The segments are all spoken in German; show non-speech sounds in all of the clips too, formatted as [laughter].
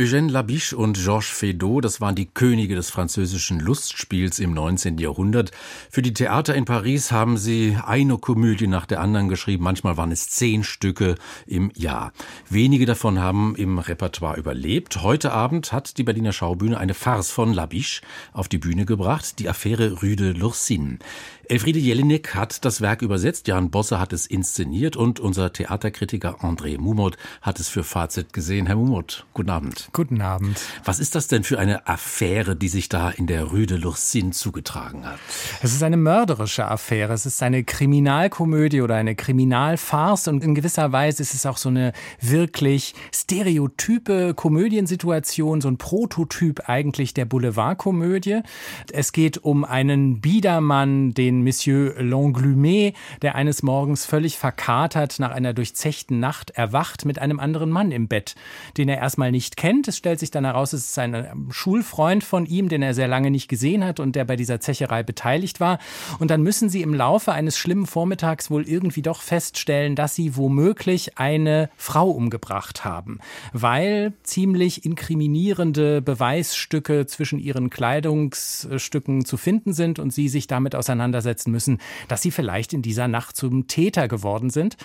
Eugène Labiche und Georges Feydeau, das waren die Könige des französischen Lustspiels im 19. Jahrhundert. Für die Theater in Paris haben sie eine Komödie nach der anderen geschrieben. Manchmal waren es zehn Stücke im Jahr. Wenige davon haben im Repertoire überlebt. Heute Abend hat die Berliner Schaubühne eine Farce von Labiche auf die Bühne gebracht, die Affäre Rue de l'Ursine. Elfriede Jelinek hat das Werk übersetzt, Jan Bosse hat es inszeniert und unser Theaterkritiker André Mumot hat es für Fazit gesehen. Herr Mumot, guten Abend. Guten Abend. Was ist das denn für eine Affäre, die sich da in der Rue de l'Ursine zugetragen hat? Es ist eine mörderische Affäre. Es ist eine Kriminalkomödie oder eine Kriminalfarce und in gewisser Weise ist es auch so eine wirklich stereotype Komödiensituation, so ein Prototyp eigentlich der Boulevardkomödie. Es geht um einen Biedermann, den Monsieur Langlumet, der eines Morgens völlig verkatert nach einer durchzechten Nacht erwacht mit einem anderen Mann im Bett, den er erstmal nicht kennt. Es stellt sich dann heraus, es ist ein ähm, Schulfreund von ihm, den er sehr lange nicht gesehen hat und der bei dieser Zecherei beteiligt war. Und dann müssen sie im Laufe eines schlimmen Vormittags wohl irgendwie doch feststellen, dass sie womöglich eine Frau umgebracht haben, weil ziemlich inkriminierende Beweisstücke zwischen ihren Kleidungsstücken zu finden sind und sie sich damit auseinandersetzen müssen, dass sie vielleicht in dieser Nacht zum Täter geworden sind.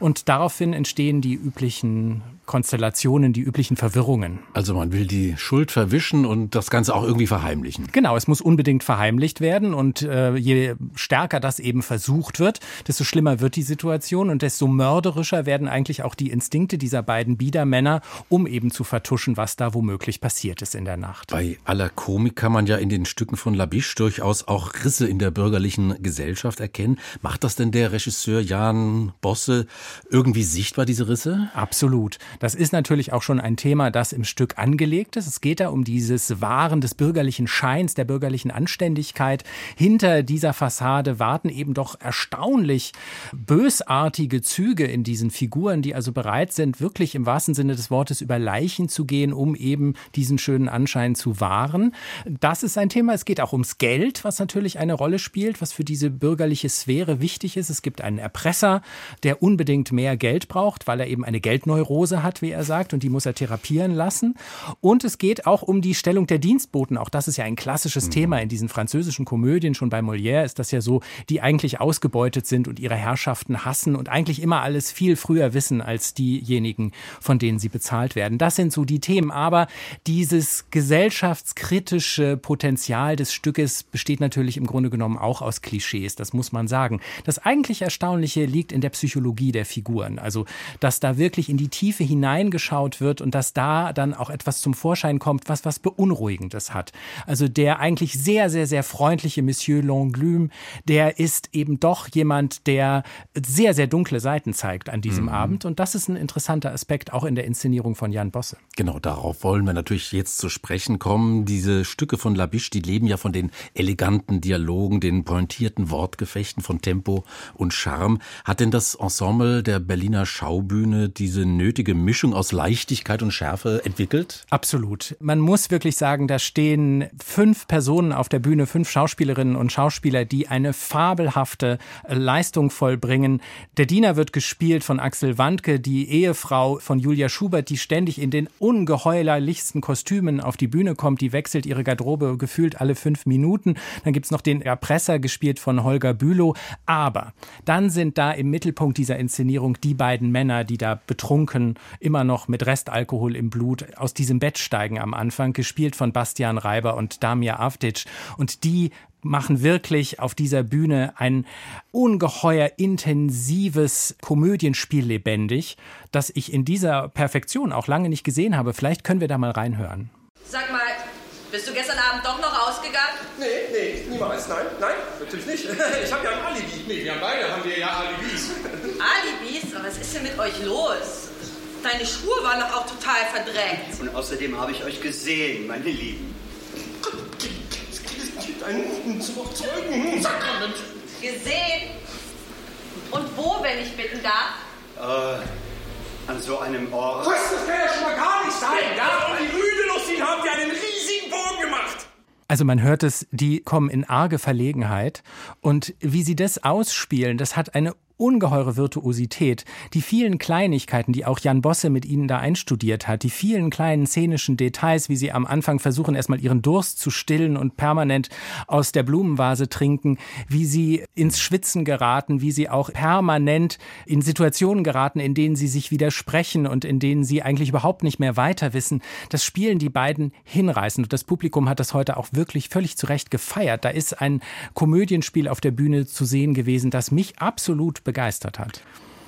Und daraufhin entstehen die üblichen Konstellationen, die üblichen Verwirrungen. Also man will die Schuld verwischen und das Ganze auch irgendwie verheimlichen. Genau, es muss unbedingt verheimlicht werden und äh, je stärker das eben versucht wird, desto schlimmer wird die Situation und desto mörderischer werden eigentlich auch die Instinkte dieser beiden Biedermänner, um eben zu vertuschen, was da womöglich passiert ist in der Nacht. Bei aller Komik kann man ja in den Stücken von Labiche durchaus auch Risse in der bürgerlichen Gesellschaft erkennen. Macht das denn der Regisseur Jan Bosse irgendwie sichtbar, diese Risse? Absolut. Das ist natürlich auch schon ein Thema, das im Stück angelegt ist. Es geht da um dieses Wahren des bürgerlichen Scheins, der bürgerlichen Anständigkeit. Hinter dieser Fassade warten eben doch erstaunlich bösartige Züge in diesen Figuren, die also bereit sind, wirklich im wahrsten Sinne des Wortes über Leichen zu gehen, um eben diesen schönen Anschein zu wahren. Das ist ein Thema. Es geht auch ums Geld, was natürlich eine Rolle spielt, was für diese bürgerliche Sphäre wichtig ist. Es gibt einen Erpresser, der unbedingt mehr Geld braucht, weil er eben eine Geldneurose hat, wie er sagt, und die muss er therapieren lassen. Und es geht auch um die Stellung der Dienstboten. Auch das ist ja ein klassisches mhm. Thema in diesen französischen Komödien. Schon bei Molière ist das ja so, die eigentlich ausgebeutet sind und ihre Herrschaften hassen und eigentlich immer alles viel früher wissen als diejenigen, von denen sie bezahlt werden. Das sind so die Themen. Aber dieses gesellschaftskritische Potenzial des Stückes besteht natürlich im Grunde genommen auch aus Klischees. Das muss man sagen. Das eigentlich Erstaunliche liegt in der Psychologie der Figuren. Also, dass da wirklich in die Tiefe hinein hineingeschaut wird und dass da dann auch etwas zum Vorschein kommt, was was Beunruhigendes hat. Also der eigentlich sehr, sehr, sehr freundliche Monsieur Longlume, der ist eben doch jemand, der sehr, sehr dunkle Seiten zeigt an diesem mhm. Abend. Und das ist ein interessanter Aspekt auch in der Inszenierung von Jan Bosse. Genau, darauf wollen wir natürlich jetzt zu sprechen kommen. Diese Stücke von Labiche, die leben ja von den eleganten Dialogen, den pointierten Wortgefechten, von Tempo und Charme. Hat denn das Ensemble der Berliner Schaubühne diese nötige Mischung aus Leichtigkeit und Schärfe entwickelt? Absolut. Man muss wirklich sagen, da stehen fünf Personen auf der Bühne, fünf Schauspielerinnen und Schauspieler, die eine fabelhafte Leistung vollbringen. Der Diener wird gespielt von Axel Wandke, die Ehefrau von Julia Schubert, die ständig in den ungeheuerlichsten Kostümen auf die Bühne kommt. Die wechselt ihre Garderobe gefühlt alle fünf Minuten. Dann gibt es noch den Erpresser, gespielt von Holger Bülow. Aber dann sind da im Mittelpunkt dieser Inszenierung die beiden Männer, die da betrunken immer noch mit Restalkohol im Blut aus diesem Bett steigen am Anfang, gespielt von Bastian Reiber und Damir Avdic. Und die machen wirklich auf dieser Bühne ein ungeheuer intensives Komödienspiel lebendig, das ich in dieser Perfektion auch lange nicht gesehen habe. Vielleicht können wir da mal reinhören. Sag mal, bist du gestern Abend doch noch ausgegangen? Nee, nee, niemals. Nein, nein, natürlich nicht. [laughs] Ich habe ja ein Alibi. Nee, wir haben beide haben wir ja Alibis. Alibis? Was ist denn mit euch los? Deine Schuhe waren doch auch total verdreckt. Und außerdem habe ich euch gesehen, meine Lieben. Es gibt einen Zeugen. Sakrament. Gesehen? Und wo, wenn ich bitten darf? Äh, an so einem Ort. Was? Das kann ja schon mal gar nicht sein. Ja, und die Rüde haben die einen riesigen Bogen gemacht. Also man hört es, die kommen in arge Verlegenheit und wie sie das ausspielen, das hat eine ungeheure Virtuosität, die vielen Kleinigkeiten, die auch Jan Bosse mit ihnen da einstudiert hat, die vielen kleinen szenischen Details, wie sie am Anfang versuchen, erstmal ihren Durst zu stillen und permanent aus der Blumenvase trinken, wie sie ins Schwitzen geraten, wie sie auch permanent in Situationen geraten, in denen sie sich widersprechen und in denen sie eigentlich überhaupt nicht mehr weiter wissen. Das spielen die beiden hinreißend. Und das Publikum hat das heute auch wirklich völlig zu Recht gefeiert. Da ist ein Komödienspiel auf der Bühne zu sehen gewesen, das mich absolut begeistert hat.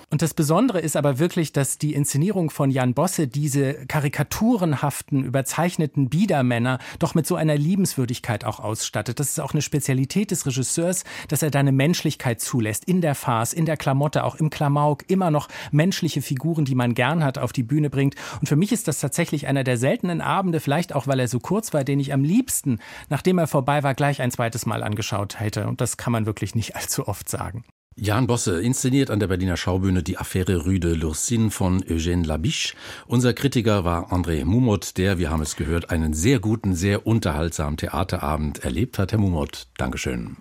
Und das Besondere ist aber wirklich, dass die Inszenierung von Jan Bosse diese karikaturenhaften, überzeichneten Biedermänner doch mit so einer Liebenswürdigkeit auch ausstattet. Das ist auch eine Spezialität des Regisseurs, dass er da eine Menschlichkeit zulässt. In der Farce, in der Klamotte, auch im Klamauk, immer noch menschliche Figuren, die man gern hat, auf die Bühne bringt. Und für mich ist das tatsächlich einer der seltenen Abende, vielleicht auch, weil er so kurz war, den ich am liebsten, nachdem er vorbei war, gleich ein zweites Mal angeschaut hätte. Und das kann man wirklich nicht [laughs] allzu oft sagen. Jan Bosse inszeniert an der Berliner Schaubühne die Affäre Rue de Lurcine von Eugène Labiche. Unser Kritiker war André Mumot, der, wir haben es gehört, einen sehr guten, sehr unterhaltsamen Theaterabend erlebt hat. Herr Mumot, Dankeschön.